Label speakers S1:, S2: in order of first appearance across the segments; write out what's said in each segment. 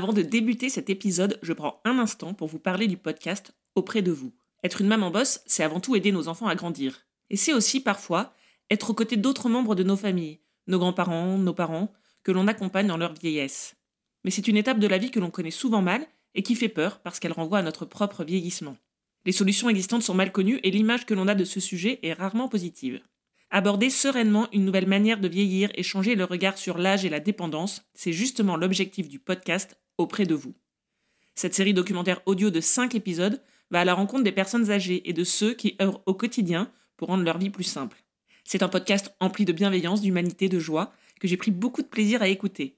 S1: Avant de débuter cet épisode, je prends un instant pour vous parler du podcast Auprès de vous. Être une maman bosse, c'est avant tout aider nos enfants à grandir. Et c'est aussi parfois être aux côtés d'autres membres de nos familles, nos grands-parents, nos parents, que l'on accompagne dans leur vieillesse. Mais c'est une étape de la vie que l'on connaît souvent mal et qui fait peur parce qu'elle renvoie à notre propre vieillissement. Les solutions existantes sont mal connues et l'image que l'on a de ce sujet est rarement positive. Aborder sereinement une nouvelle manière de vieillir et changer le regard sur l'âge et la dépendance, c'est justement l'objectif du podcast auprès de vous. Cette série documentaire audio de 5 épisodes va à la rencontre des personnes âgées et de ceux qui œuvrent au quotidien pour rendre leur vie plus simple. C'est un podcast empli de bienveillance, d'humanité, de joie, que j'ai pris beaucoup de plaisir à écouter.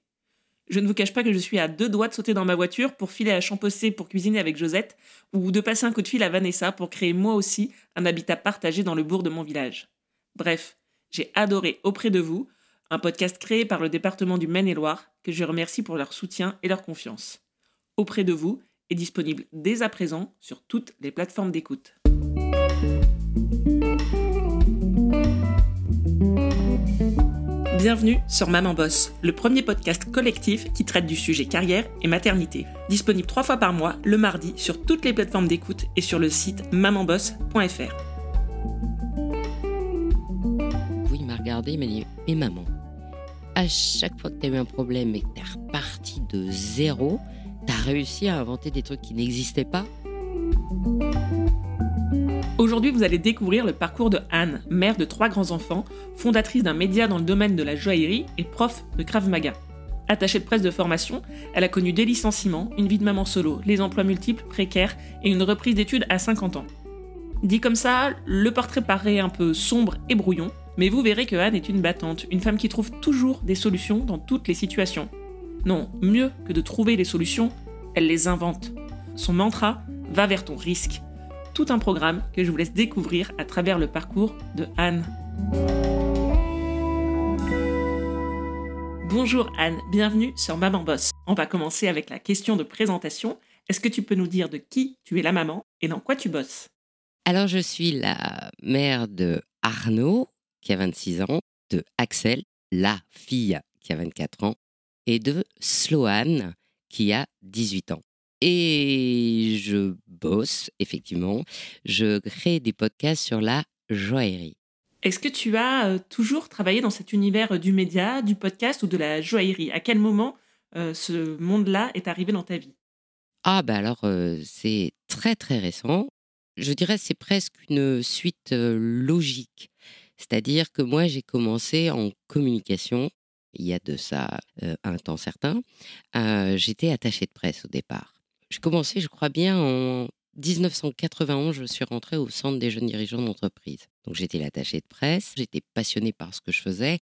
S1: Je ne vous cache pas que je suis à deux doigts de sauter dans ma voiture pour filer à Champossé pour cuisiner avec Josette, ou de passer un coup de fil à Vanessa pour créer moi aussi un habitat partagé dans le bourg de mon village. Bref, j'ai adoré Auprès de vous, un podcast créé par le département du Maine-et-Loire, que je remercie pour leur soutien et leur confiance. Auprès de vous est disponible dès à présent sur toutes les plateformes d'écoute. Bienvenue sur Maman Boss, le premier podcast collectif qui traite du sujet carrière et maternité. Disponible trois fois par mois, le mardi, sur toutes les plateformes d'écoute et sur le site mamanboss.fr.
S2: Oui, il m'a regardé, il m'a dit Mais maman, à chaque fois que tu as eu un problème et que tu es reparti de zéro, tu as réussi à inventer des trucs qui n'existaient pas
S1: Aujourd'hui, vous allez découvrir le parcours de Anne, mère de trois grands-enfants, fondatrice d'un média dans le domaine de la joaillerie et prof de Krav Maga. Attachée de presse de formation, elle a connu des licenciements, une vie de maman solo, les emplois multiples, précaires et une reprise d'études à 50 ans. Dit comme ça, le portrait paraît un peu sombre et brouillon, mais vous verrez que Anne est une battante, une femme qui trouve toujours des solutions dans toutes les situations. Non, mieux que de trouver les solutions, elle les invente. Son mantra va vers ton risque tout un programme que je vous laisse découvrir à travers le parcours de Anne. Bonjour Anne, bienvenue sur Maman Boss. On va commencer avec la question de présentation. Est-ce que tu peux nous dire de qui tu es la maman et dans quoi tu bosses?
S2: Alors je suis la mère de Arnaud, qui a 26 ans, de Axel, la fille qui a 24 ans, et de Sloane, qui a 18 ans. Et je bosse, effectivement. Je crée des podcasts sur la joaillerie.
S1: Est-ce que tu as euh, toujours travaillé dans cet univers euh, du média, du podcast ou de la joaillerie? À quel moment euh, ce monde-là est arrivé dans ta vie?
S2: Ah, bah alors, c'est très très récent. Je dirais c'est presque une suite logique. C'est-à-dire que moi, j'ai commencé en communication il y a de ça un temps certain. J'étais attachée de presse au départ. Je commençais, je crois bien, en 1991, je suis rentrée au Centre des jeunes dirigeants d'entreprise. Donc j'étais l'attachée de presse, j'étais passionnée par ce que je faisais.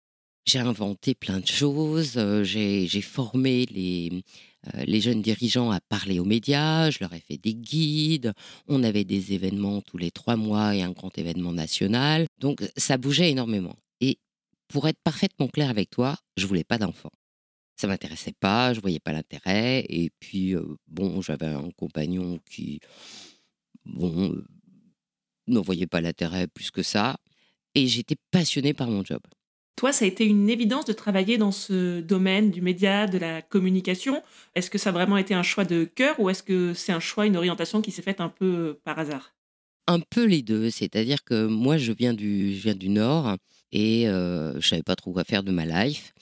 S2: J'ai inventé plein de choses, euh, j'ai formé les, euh, les jeunes dirigeants à parler aux médias, je leur ai fait des guides, on avait des événements tous les trois mois et un grand événement national. Donc ça bougeait énormément. Et pour être parfaitement clair avec toi, je voulais pas d'enfants ça m'intéressait pas, je voyais pas l'intérêt. Et puis, bon, j'avais un compagnon qui, bon, ne voyait pas l'intérêt plus que ça. Et j'étais passionnée par mon job.
S1: Toi, ça a été une évidence de travailler dans ce domaine du média, de la communication. Est-ce que ça a vraiment été un choix de cœur ou est-ce que c'est un choix, une orientation qui s'est faite un peu par hasard?
S2: Un peu les deux. C'est-à-dire que moi, je viens du, je viens du Nord et euh, je savais pas trop quoi faire de ma life.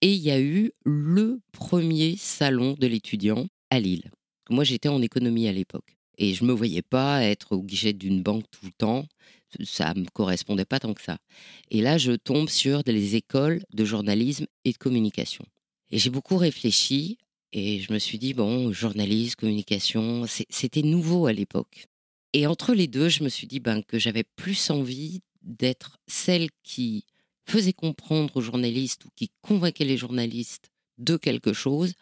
S2: Et il y a eu le premier salon de l'étudiant à Lille. Moi, j'étais en économie à l'époque. Et je ne me voyais pas être au guichet d'une banque tout le temps. Ça ne me correspondait pas tant que ça. Et là, je tombe sur des écoles de journalisme et de communication. Et j'ai beaucoup réfléchi et je me suis dit, bon, journalisme, communication, c'était nouveau à l'époque. Et entre les deux, je me suis dit ben, que j'avais plus envie d'être celle qui faisait comprendre aux journalistes ou qui convainquait les journalistes de quelque chose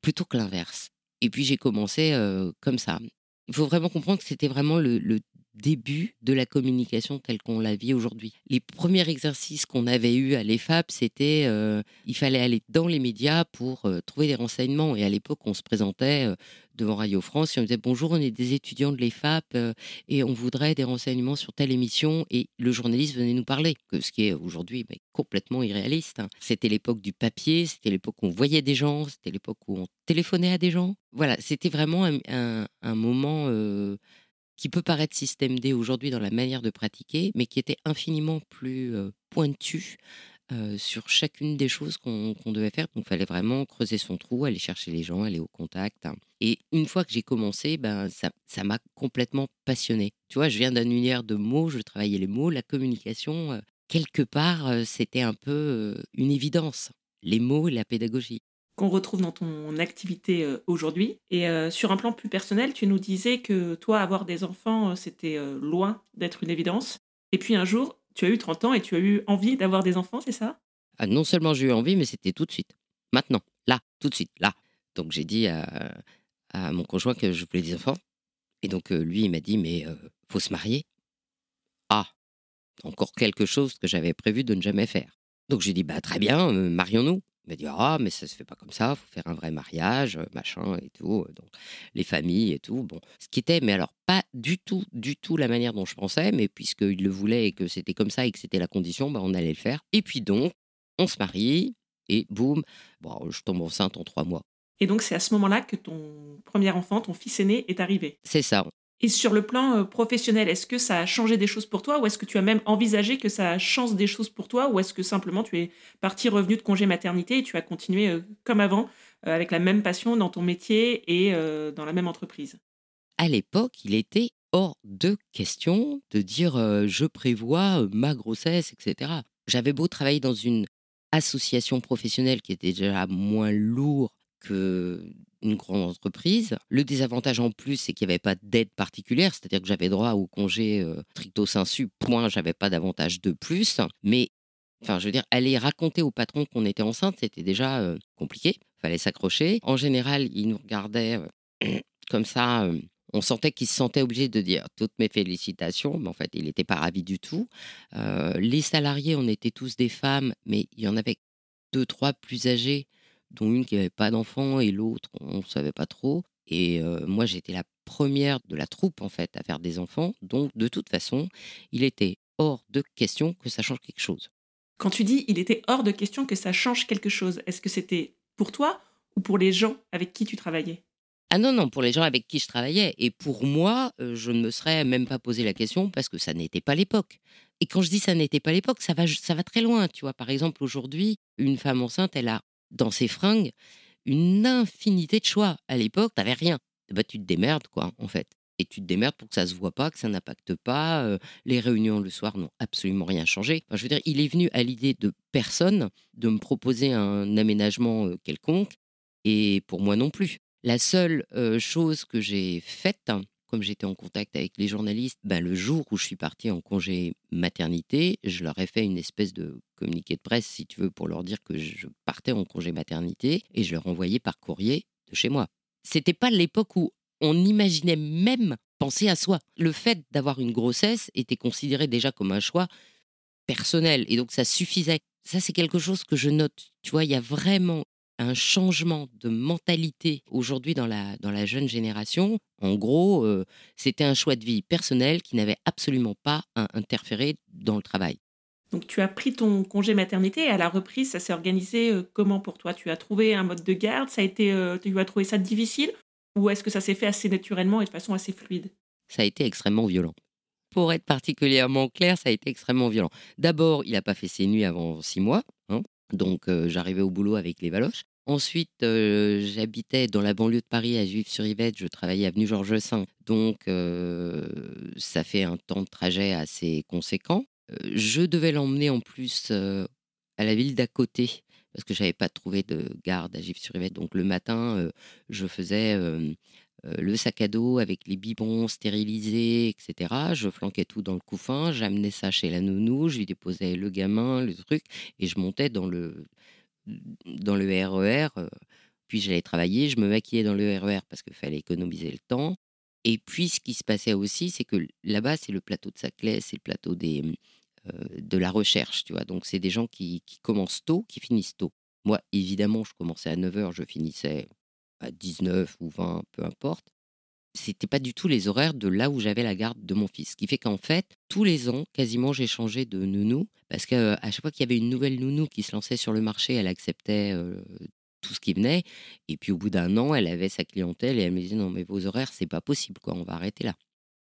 S2: plutôt que l'inverse. Et puis j'ai commencé euh, comme ça. Il faut vraiment comprendre que c'était vraiment le, début de la communication telle qu'on la vit aujourd'hui. Les premiers exercices qu'on avait eus à l'EFAP, c'était euh, il fallait aller dans les médias pour euh, trouver des renseignements. Et à l'époque, on se présentait euh, devant Radio France et on disait bonjour, on est des étudiants de l'EFAP et on voudrait des renseignements sur telle émission. Et le journaliste venait nous parler, ce qui est aujourd'hui complètement irréaliste. Hein. C'était l'époque du papier, c'était l'époque où on voyait des gens, c'était l'époque où on téléphonait à des gens. Voilà, c'était vraiment un moment qui peut paraître système D aujourd'hui dans la manière de pratiquer, mais qui était infiniment plus pointu sur chacune des choses qu'on devait faire. Donc, il fallait vraiment creuser son trou, aller chercher les gens, aller au contact. Hein. Et une fois que j'ai commencé, ben, ça m'a complètement passionné. Tu vois, je viens d'un univers de mots, je travaillais les mots, la communication. quelque part, c'était un peu une évidence. Les mots et la pédagogie
S1: qu'on retrouve dans ton activité euh, aujourd'hui. Et euh, sur un plan plus personnel, tu nous disais que toi, avoir des enfants, euh, c'était loin d'être une évidence. Et puis un jour, tu as eu 30 ans et tu as eu envie d'avoir des enfants, c'est ça?
S2: Ah, Non seulement j'ai eu envie, mais c'était tout de suite. Maintenant, là, tout de suite, là. Donc j'ai dit à, mon conjoint que je voulais des enfants. Et donc lui, il m'a dit, mais faut se marier. Ah, encore quelque chose que j'avais prévu de ne jamais faire. Donc j'ai dit, bah très bien, marions-nous. Il m'a dit Ah, mais ça se fait pas comme ça, il faut faire un vrai mariage, machin et tout. Donc, les familles et tout. Bon, ce qui était, mais alors, pas du tout, du tout la manière dont je pensais, mais puisqu'il le voulait et que c'était comme ça et que c'était la condition, bah, on allait le faire. Et puis donc, on se marie et boum, bon, je tombe enceinte en trois mois.
S1: Et donc, c'est à ce moment-là que ton premier enfant, ton fils aîné, est arrivé?
S2: C'est ça.
S1: Et sur le plan euh, professionnel, est-ce que ça a changé des choses pour toi ou est-ce que tu as même envisagé que ça change des choses pour toi ou est-ce que simplement tu es parti revenu de congé maternité et tu as continué euh, comme avant euh, avec la même passion dans ton métier et dans la même entreprise?
S2: À l'époque, il était hors de question de dire je prévois ma grossesse, etc. J'avais beau travailler dans une association professionnelle qui était déjà moins lourde que une grande entreprise. Le désavantage en plus, c'est qu'il n'y avait pas d'aide particulière, c'est-à-dire que j'avais droit au congé euh, sensu, point, j'avais pas d'avantage de plus. Mais, enfin, je veux dire, aller raconter au patron qu'on était enceinte, c'était déjà euh, compliqué, fallait s'accrocher. En général, il nous regardait euh, comme ça. on sentait qu'il se sentait obligé de dire toutes mes félicitations, mais en fait, il n'était pas ravi du tout. les salariés, on était tous des femmes, mais il y en avait deux, trois plus âgés dont une qui n'avait pas d'enfant et l'autre, on ne savait pas trop. Et moi, j'étais la première de la troupe, en fait, à faire des enfants. Donc, de toute façon, il était hors de question que ça change quelque chose.
S1: Quand tu dis il était hors de question que ça change quelque chose, est-ce que c'était pour toi ou pour les gens avec qui tu travaillais?
S2: Ah non, non, pour les gens avec qui je travaillais. Et pour moi, je ne me serais même pas posé la question parce que ça n'était pas l'époque. Et quand je dis ça n'était pas l'époque, ça va, ça va très loin. Tu vois, par exemple, aujourd'hui, une femme enceinte, elle a dans ses fringues une infinité de choix. À l'époque, t'avais rien. Bah, tu te démerdes, quoi, en fait. Et tu te démerdes pour que ça se voit pas, que ça n'impacte pas. Euh, les réunions le soir n'ont absolument rien changé. je veux dire, il est venu à l'idée de personne de me proposer un aménagement euh, quelconque, et pour moi non plus. La seule euh, chose que j'ai faite, comme j'étais en contact avec les journalistes, ben, le jour où je suis partie en congé maternité, je leur ai fait une espèce de communiqué de presse, si tu veux, pour leur dire que je partais en congé maternité et je leur envoyais par courrier de chez moi. C'était pas l'époque où on imaginait même penser à soi. Le fait d'avoir une grossesse était considéré déjà comme un choix personnel et donc ça suffisait. Ça, c'est quelque chose que je note. Tu vois, il y a vraiment un changement de mentalité aujourd'hui dans la, dans la jeune génération. En gros, euh, c'était un choix de vie personnel qui n'avait absolument pas à interférer dans le travail.
S1: Donc tu as pris ton congé maternité et à la reprise, ça s'est organisé euh, comment pour toi? Tu as trouvé un mode de garde? Ça a été, euh, tu as trouvé ça difficile? Ou est-ce que ça s'est fait assez naturellement et de façon assez fluide?
S2: Ça a été extrêmement violent. Pour être particulièrement clair, ça a été extrêmement violent. D'abord, il n'a pas fait ses nuits avant six mois. Hein. Donc, j'arrivais au boulot avec les valoches. Ensuite, j'habitais dans la banlieue de Paris, à Juif-sur-Yvette. Je travaillais avenue Georges V. Donc, ça fait un temps de trajet assez conséquent. je devais l'emmener en plus à la ville d'à côté parce que j'avais pas trouvé de garde à Juif-sur-Yvette. Donc, le matin, je faisais le sac à dos avec les bibons stérilisés, etc. Je flanquais tout dans le couffin, j'amenais ça chez la nounou, je lui déposais le gamin, le truc, et je montais dans le, dans le RER. E puis j'allais travailler, je me maquillais dans le RER e parce qu'il fallait économiser le temps. Et puis, ce qui se passait aussi, c'est que là-bas, c'est le plateau de Saclay, c'est le plateau euh, de la recherche, tu vois. Donc, c'est des gens qui, qui, commencent tôt, qui finissent tôt. Moi, évidemment, je commençais à 9h, je finissais à 19 ou 20, peu importe. C'était pas du tout les horaires de là où j'avais la garde de mon fils. Ce qui fait qu'en fait, tous les ans, quasiment, j'ai changé de nounou. Parce qu'à chaque fois qu'il y avait une nouvelle nounou qui se lançait sur le marché, elle acceptait euh, tout ce qui venait. Et puis au bout d'un an, elle avait sa clientèle et elle me disait non mais vos horaires c'est pas possible quoi, on va arrêter là.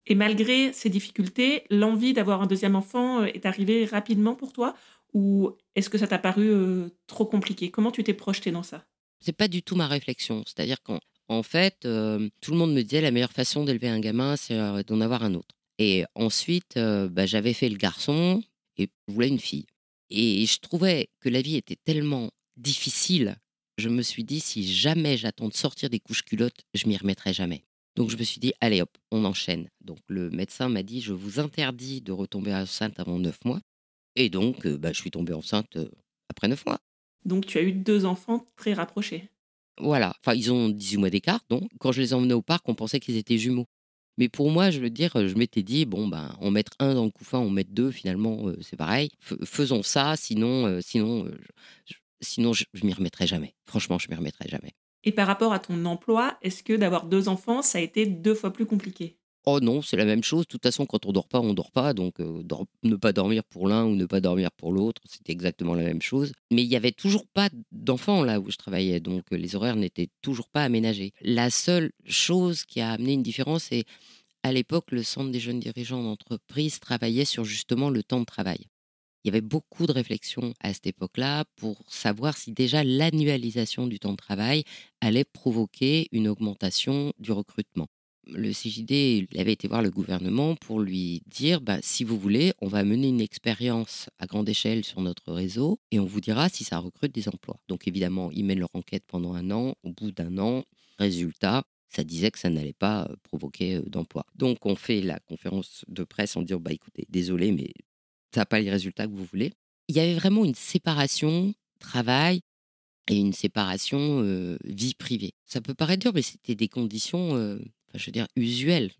S1: Et malgré ces difficultés, l'envie d'avoir un deuxième enfant euh, est arrivée rapidement pour toi ou est-ce que ça t'a paru euh, trop compliqué? Comment tu t'es projeté dans ça?
S2: C'est pas du tout ma réflexion. C'est-à-dire qu'en fait, euh, tout le monde me disait la meilleure façon d'élever un gamin, c'est d'en avoir un autre. Et ensuite, bah, j'avais fait le garçon et voulais une fille. Et je trouvais que la vie était tellement difficile je me suis dit, si jamais j'attends de sortir des couches culottes, je m'y remettrai jamais. Donc je me suis dit, allez hop, on enchaîne. Donc le médecin m'a dit, je vous interdis de retomber enceinte avant 9 mois. Et donc, euh, bah, je suis tombée enceinte euh, après 9 mois.
S1: Donc tu as eu deux enfants très rapprochés.
S2: Voilà, enfin ils ont 18 mois d'écart, donc quand je les emmenais au parc, on pensait qu'ils étaient jumeaux. Mais pour moi, je veux dire, je m'étais dit, bon, ben, on met un dans le couffin, on met deux, finalement, euh, c'est pareil. faisons ça, sinon, sinon Sinon, je, ne m'y remettrai jamais. Franchement, je m'y remettrai jamais.
S1: Et par rapport à ton emploi, est-ce que d'avoir deux enfants, ça a été deux fois plus compliqué?
S2: Oh non, c'est la même chose. De toute façon, quand on dort pas, on dort pas. Donc, euh, ne pas dormir pour l'un ou ne pas dormir pour l'autre, c'était exactement la même chose. Mais il y avait toujours pas d'enfants là où je travaillais, donc euh, les horaires n'étaient toujours pas aménagés. La seule chose qui a amené une différence, c'est à l'époque, le Centre des jeunes dirigeants d'entreprise travaillait sur justement le temps de travail il y avait beaucoup de réflexions à cette époque-là pour savoir si déjà l'annualisation du temps de travail allait provoquer une augmentation du recrutement. Le CJD avait été voir le gouvernement pour lui dire bah, si vous voulez, on va mener une expérience à grande échelle sur notre réseau et on vous dira si ça recrute des emplois. Donc évidemment, ils mènent leur enquête pendant un an. Au bout d'un an, résultat, ça disait que ça n'allait pas provoquer d'emploi. Donc on fait la conférence de presse en disant bah écoutez, désolé, mais ça n'a pas les résultats que vous voulez. Il y avait vraiment une séparation travail et une séparation vie privée. Ça peut paraître dur, mais c'était des conditions, je veux dire, usuelles.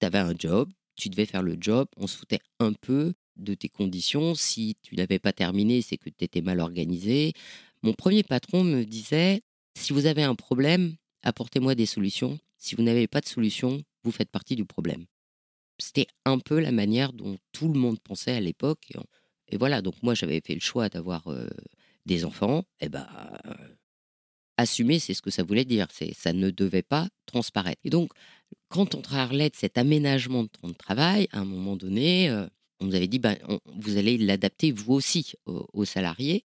S2: Tu avais un job, tu devais faire le job, on se foutait un peu de tes conditions. Si tu n'avais pas terminé, c'est que tu étais mal organisé. Mon premier patron me disait, si vous avez un problème, apportez-moi des solutions. Si vous n'avez pas de solution, vous faites partie du problème c'était un peu la manière dont tout le monde pensait à l'époque. Et, voilà, donc moi j'avais fait le choix d'avoir des enfants. Et ben, assumer, c'est ce que ça voulait dire. C'est ça ne devait pas transparaître. Et donc, quand on parlait de cet aménagement de temps de travail, à un moment donné, on nous avait dit, ben, vous allez l'adapter vous aussi aux salariés.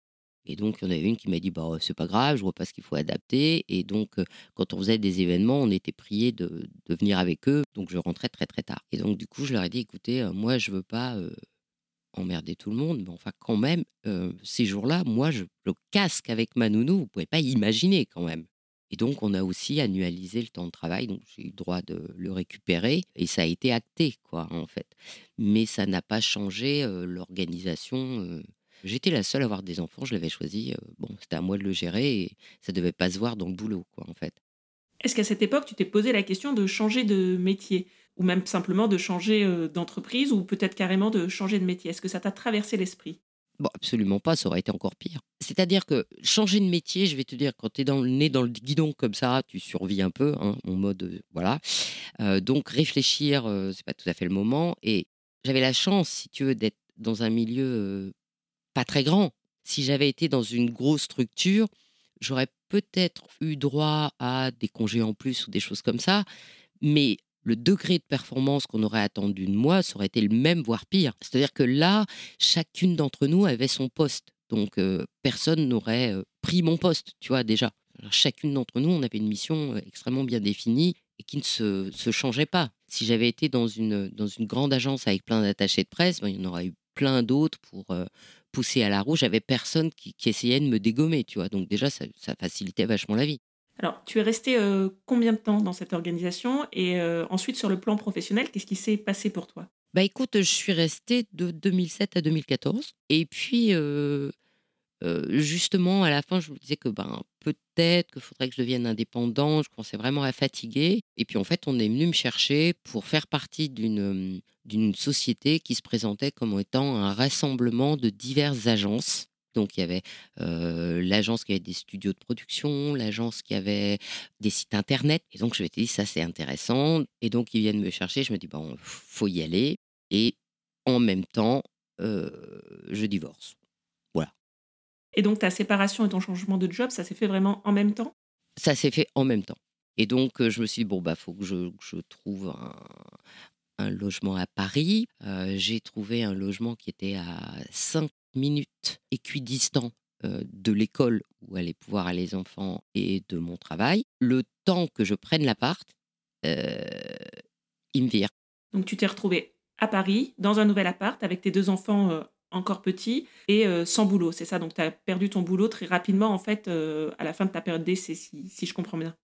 S2: Et donc, il y en avait une qui m'a dit bah, c'est pas grave, je vois pas ce qu'il faut adapter. Et donc, quand on faisait des événements, on était prié de, de, venir avec eux. Donc, je rentrais très, très tard. Et donc, du coup, je leur ai dit écoutez, moi, je veux pas emmerder tout le monde, mais enfin, quand même, ces jours-là, moi, je, le casque avec ma nounou, vous pouvez pas imaginer quand même. Et donc, on a aussi annualisé le temps de travail. Donc, j'ai eu le droit de le récupérer. Et ça a été acté, quoi, en fait. Mais ça n'a pas changé l'organisation J'étais la seule à avoir des enfants, je l'avais choisi. bon, c'était à moi de le gérer et ça devait pas se voir dans le boulot, quoi, en fait.
S1: Est-ce qu'à cette époque, tu t'es posé la question de changer de métier? Ou même simplement de changer d'entreprise ou peut-être carrément de changer de métier Est-ce que ça t'a traversé l'esprit?
S2: Bon, absolument pas, ça aurait été encore pire. C'est-à-dire que changer de métier, je vais te dire, quand tu es dans, né dans le guidon comme ça, tu survis un peu, hein, en mode. voilà. donc réfléchir, c'est pas tout à fait le moment. Et j'avais la chance, si tu veux, d'être dans un milieu pas très grand. Si j'avais été dans une grosse structure, j'aurais peut-être eu droit à des congés en plus ou des choses comme ça, mais le degré de performance qu'on aurait attendu de moi, ça aurait été le même, voire pire. C'est-à-dire que là, chacune d'entre nous avait son poste. Donc, personne n'aurait pris mon poste, tu vois, déjà. chacune d'entre nous, on avait une mission extrêmement bien définie et qui ne se, changeait pas. Si j'avais été dans une, dans une grande agence avec plein d'attachés de presse, ben, il y en aurait eu plein d'autres pour, poussé à la roue, j'avais personne qui, essayait de me dégommer, tu vois. Donc déjà, ça, facilitait vachement la vie.
S1: Alors, tu es resté euh, combien de temps dans cette organisation Et euh, ensuite, sur le plan professionnel, qu'est-ce qui s'est passé pour toi?
S2: Bah écoute, je suis restée de 2007 à 2014. Et puis, euh, justement, à la fin, je me disais que ben, peut-être qu'il faudrait que je devienne indépendant. Je commençais vraiment à fatiguer. Et puis en fait, on est venu me chercher pour faire partie d'une d'une société qui se présentait comme étant un rassemblement de diverses agences. Donc il y avait euh, l'agence qui avait des studios de production, l'agence qui avait des sites internet. Et donc je me suis dit, ça c'est intéressant. Et donc ils viennent me chercher, je me dis, bon, faut y aller. Et en même temps, euh, je divorce. Voilà.
S1: Et donc ta séparation et ton changement de job, ça s'est fait vraiment en même temps?
S2: Ça s'est fait en même temps. Et donc je me suis dit, bon, bah, faut que je, je trouve un, logement à Paris. Euh, j'ai trouvé un logement qui était à 5 minutes équidistant de l'école où allaient pouvoir aller les enfants et de mon travail. Le temps que je prenne l'appart, euh, il me vire.
S1: Donc tu t'es retrouvé à Paris, dans un nouvel appart, avec tes deux enfants encore petits et sans boulot, c'est ça? Donc tu as perdu ton boulot très rapidement, en fait, à la fin de ta période d'essai, si, si je comprends bien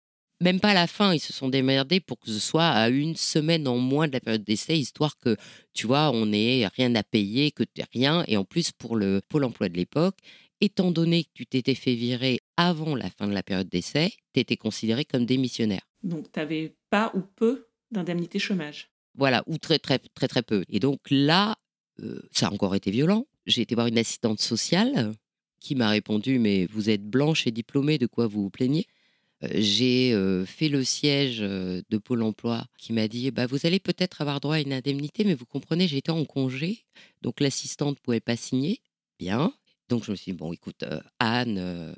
S2: même pas à la fin, ils se sont démerdés pour que ce soit à une semaine en moins de la période d'essai, histoire que, tu vois, on n'ait rien à payer, que tu rien. Et en plus, pour le Pôle emploi de l'époque, étant donné que tu t'étais fait virer avant la fin de la période d'essai, tu étais considéré comme démissionnaire.
S1: Donc, tu n'avais pas ou peu d'indemnité chômage.
S2: Voilà, ou très, très, très, très peu. Et donc là, euh, ça a encore été violent. J'ai été voir une assistante sociale qui m'a répondu Mais vous êtes blanche et diplômée, de quoi vous vous plaignez? J'ai fait le siège de Pôle emploi qui m'a dit bah, Vous allez peut-être avoir droit à une indemnité, mais vous comprenez, j'étais en congé, donc l'assistante ne pouvait pas signer. Bien. Donc je me suis dit Bon, écoute, Anne,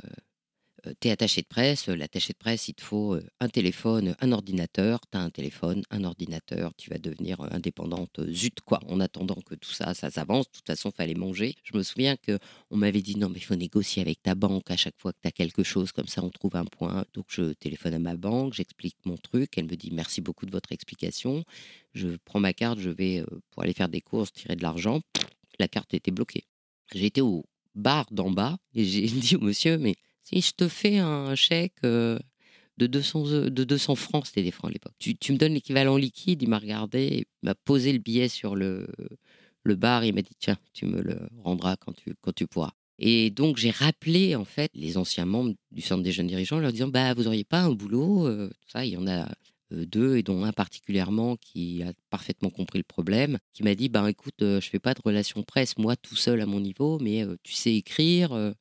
S2: tu es attaché de presse, euh, l'attaché de presse, il te faut euh, un téléphone, un ordinateur, tu as un téléphone, un ordinateur, tu vas devenir indépendante, zut quoi, en attendant que tout ça, ça s'avance, de toute façon, fallait manger. Je me souviens qu'on m'avait dit non mais il faut négocier avec ta banque à chaque fois que tu as quelque chose, comme ça on trouve un point. Donc je téléphone à ma banque, j'explique mon truc, elle me dit merci beaucoup de votre explication, je prends ma carte, je vais pour aller faire des courses, tirer de l'argent, la carte était bloquée. Été au bar d'en bas et j'ai dit au monsieur mais si je te fais un chèque de 200, de 200 francs, c'était des francs à l'époque, tu, me donnes l'équivalent liquide, il m'a regardé, il m'a posé le billet sur le, le bar, il m'a dit tiens, tu me le rendras quand tu, pourras. Et donc j'ai rappelé en fait les anciens membres du centre des jeunes dirigeants, leur disant bah vous auriez pas un boulot, ça il y en a deux et dont un particulièrement qui a parfaitement compris le problème, qui m'a dit bah écoute je fais pas de relations presse moi tout seul à mon niveau, mais tu sais écrire,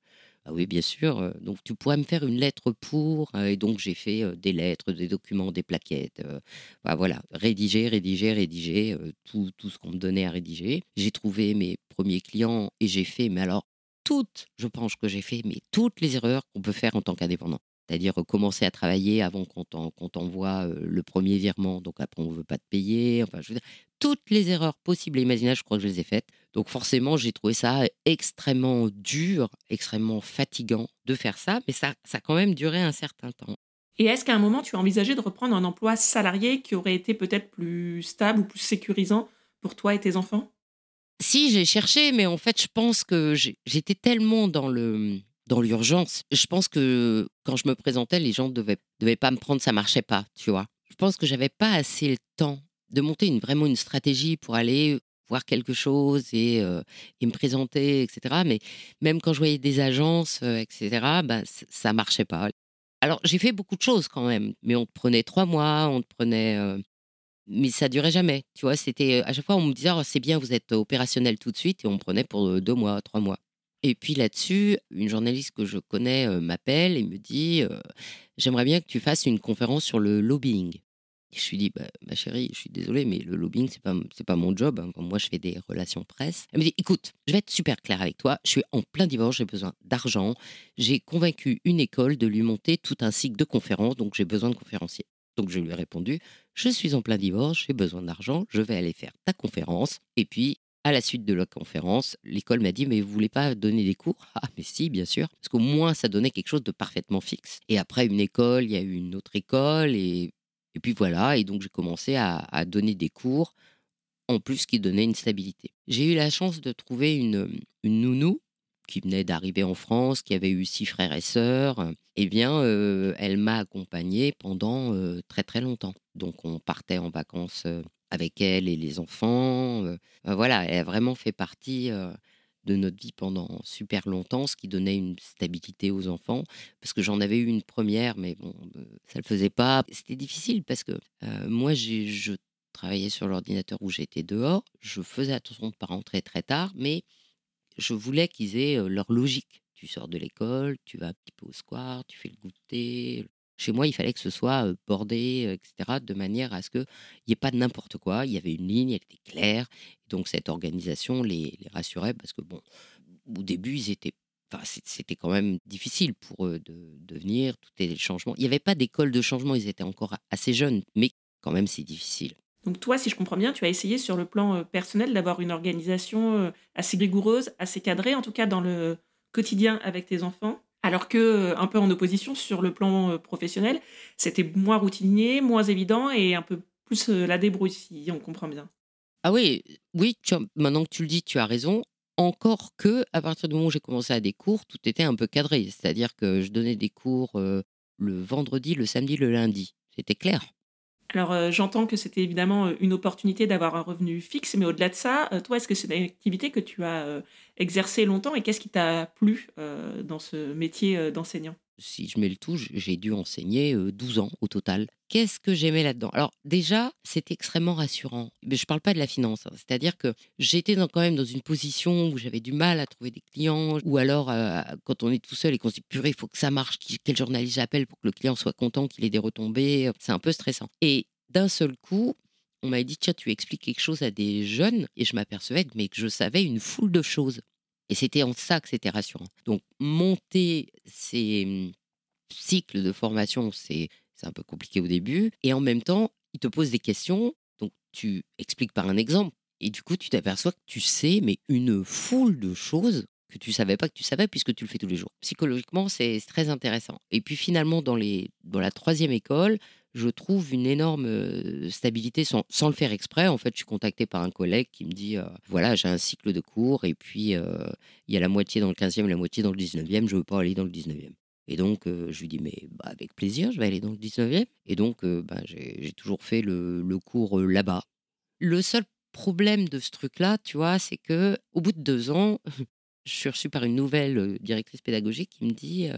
S2: ah oui, bien sûr. Donc, tu pourrais me faire une lettre pour. Et donc, j'ai fait des lettres, des documents, des plaquettes. Bah, voilà, rédiger, rédiger, rédiger, tout, tout ce qu'on me donnait à rédiger. J'ai trouvé mes premiers clients et j'ai fait, mais alors, toutes, je pense que j'ai fait, mais toutes les erreurs qu'on peut faire en tant qu'indépendant. C'est-à-dire commencer à travailler avant qu'on t'envoie le premier virement, donc après on ne veut pas te payer. Enfin, je veux dire, toutes les erreurs possibles et imaginables, je crois que je les ai faites. Donc forcément, j'ai trouvé ça extrêmement dur, extrêmement fatigant de faire ça, mais ça, ça a quand même duré un certain temps.
S1: Et est-ce qu'à un moment, tu as envisagé de reprendre un emploi salarié qui aurait été peut-être plus stable ou plus sécurisant pour toi et tes enfants?
S2: Si, j'ai cherché, mais en fait, je pense que j'étais tellement dans le dans l'urgence. Je pense que quand je me présentais, les gens ne devaient, devaient pas me prendre, ça marchait pas, tu vois. Je pense que j'avais pas assez le temps de monter une, vraiment une stratégie pour aller voir quelque chose et, me présenter, etc. Mais même quand je voyais des agences, etc., bah, ça marchait pas. Alors j'ai fait beaucoup de choses quand même, mais on te prenait trois mois, on te prenait, mais ça durait jamais. Tu vois, c'était à chaque fois on me disait oh, c'est bien, vous êtes opérationnel tout de suite, et on me prenait pour deux mois, trois mois. Et puis là-dessus, une journaliste que je connais m'appelle et me dit J'aimerais bien que tu fasses une conférence sur le lobbying. Je lui dis bah, Ma chérie, je suis désolée, mais le lobbying, ce n'est pas, pas mon job. Hein. Moi, je fais des relations presse. Elle me dit Écoute, je vais être super claire avec toi. Je suis en plein divorce, j'ai besoin d'argent. J'ai convaincu une école de lui monter tout un cycle de conférences, donc j'ai besoin de conférenciers. Donc je lui ai répondu, je suis en plein divorce, j'ai besoin d'argent, je vais aller faire ta conférence et puis à la suite de la conférence, l'école m'a dit Mais vous voulez pas donner des cours? Ah, mais si, bien sûr. Parce qu'au moins, ça donnait quelque chose de parfaitement fixe. Et après une école, il y a eu une autre école. Et, et puis voilà. Et donc, j'ai commencé à, donner des cours, en plus qui donnaient une stabilité. J'ai eu la chance de trouver une, une nounou qui venait d'arriver en France, qui avait eu six frères et sœurs, eh bien, euh, elle m'a accompagnée pendant euh, très très longtemps. Donc, on partait en vacances euh, avec elle et les enfants. voilà, elle a vraiment fait partie de notre vie pendant super longtemps, ce qui donnait une stabilité aux enfants. Parce que j'en avais eu une première, mais bon, ça ne le faisait pas. C'était difficile parce que moi, je travaillais sur l'ordinateur où j'étais dehors. Je faisais attention de ne pas rentrer très tard, mais je voulais qu'ils aient leur logique. Tu sors de l'école, tu vas un petit peu au square, tu fais le goûter. Chez moi, il fallait que ce soit bordé, etc., de manière à ce qu'il n'y ait pas de n'importe quoi. Il y avait une ligne, elle était claire. donc, cette organisation les, rassurait parce que, bon, au début, ils étaient Enfin, c'était quand même difficile pour eux de, de venir, tout est changement. Il n'y avait pas d'école de changement, ils étaient encore assez jeunes, mais quand même c'est difficile.
S1: Donc toi, si je comprends bien, tu as essayé sur le plan personnel d'avoir une organisation assez rigoureuse, assez cadrée, en tout cas dans le quotidien avec tes enfants? Alors que, un peu en opposition sur le plan professionnel, c'était moins routinier, moins évident et un peu plus la débrouille, si on comprend bien.
S2: Ah oui, oui, maintenant que tu le dis, tu as raison. Encore que, à partir du moment où j'ai commencé à des cours, tout était un peu cadré. C'est-à-dire que je donnais des cours le vendredi, le samedi, le lundi. C'était clair.
S1: Alors euh, j'entends que c'était évidemment euh, une opportunité d'avoir un revenu fixe, mais au-delà de ça, euh, toi, est-ce que c'est une activité que tu as exercée longtemps et qu'est-ce qui t'a plu dans ce métier d'enseignant?
S2: Si je mets le tout, j'ai dû enseigner 12 ans au total. Qu'est-ce que j'aimais là-dedans? Alors déjà, c'était extrêmement rassurant. Mais je ne parle pas de la finance, hein. c'est-à-dire que j'étais quand même dans une position où j'avais du mal à trouver des clients, ou alors quand on est tout seul et qu'on se dit purée, il faut que ça marche, quel journaliste j'appelle pour que le client soit content, qu'il ait des retombées, c'est un peu stressant. Et d'un seul coup, on m'a dit tiens, tu expliques quelque chose à des jeunes, et je m'apercevais mais que je savais une foule de choses. Et c'était en ça que c'était rassurant. Donc, monter ces mmh, cycles de formation, c'est un peu compliqué au début. Et en même temps, ils te posent des questions. Donc, tu expliques par un exemple. Et du coup, tu t'aperçois que tu sais, mais une foule de choses que tu savais pas que tu savais puisque tu le fais tous les jours. Psychologiquement, c'est très intéressant. Et puis finalement, dans, les, dans la troisième école, je trouve une énorme stabilité sans, le faire exprès. En fait, je suis contacté par un collègue qui me dit voilà, j'ai un cycle de cours et puis il y a la moitié dans le 15e, la moitié dans le 19e, je ne veux pas aller dans le 19e. Et donc, je lui dis mais bah, avec plaisir, je vais aller dans le 19e. Et donc, bah, j'ai toujours fait le, le cours là-bas. Le seul problème de ce truc-là, tu vois, c'est que au bout de deux ans, je suis reçue par une nouvelle directrice pédagogique qui me dit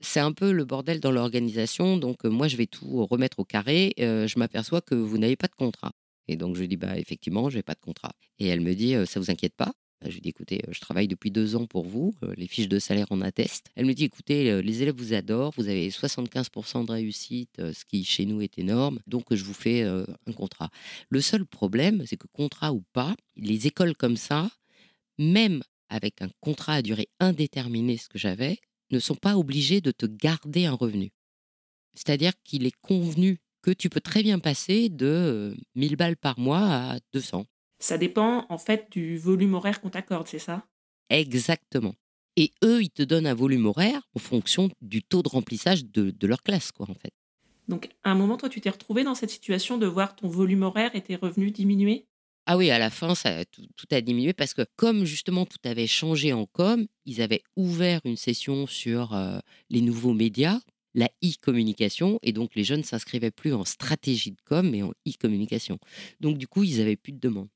S2: c'est un peu le bordel dans l'organisation, donc moi je vais tout remettre au carré. je m'aperçois que vous n'avez pas de contrat. Et donc je dis bah effectivement, je n'ai pas de contrat. Et elle me dit ça vous inquiète pas Je lui dis écoutez, je travaille depuis deux ans pour vous, les fiches de salaire en attestent. Elle me dit écoutez, les élèves vous adorent, vous avez 75% de réussite, ce qui chez nous est énorme, donc je vous fais un contrat. Le seul problème, c'est que contrat ou pas, les écoles comme ça, même avec un contrat à durée indéterminée, ce que j'avais, ne sont pas obligés de te garder un revenu. C'est-à-dire qu'il est convenu que tu peux très bien passer de 1000 balles par mois à 200.
S1: Ça dépend en fait du volume horaire qu'on t'accorde, c'est ça?
S2: Exactement. Et eux, ils te donnent un volume horaire en fonction du taux de remplissage de, de leur classe, quoi, en fait.
S1: Donc, à un moment, toi, tu t'es retrouvé dans cette situation de voir ton volume horaire et tes revenus diminuer?
S2: Ah oui, à la fin, ça, tout, a diminué parce que comme justement tout avait changé en com, ils avaient ouvert une session sur les nouveaux médias, la e-communication, et donc les jeunes s'inscrivaient plus en stratégie de com, mais en e-communication. Donc du coup, ils avaient plus de demandes.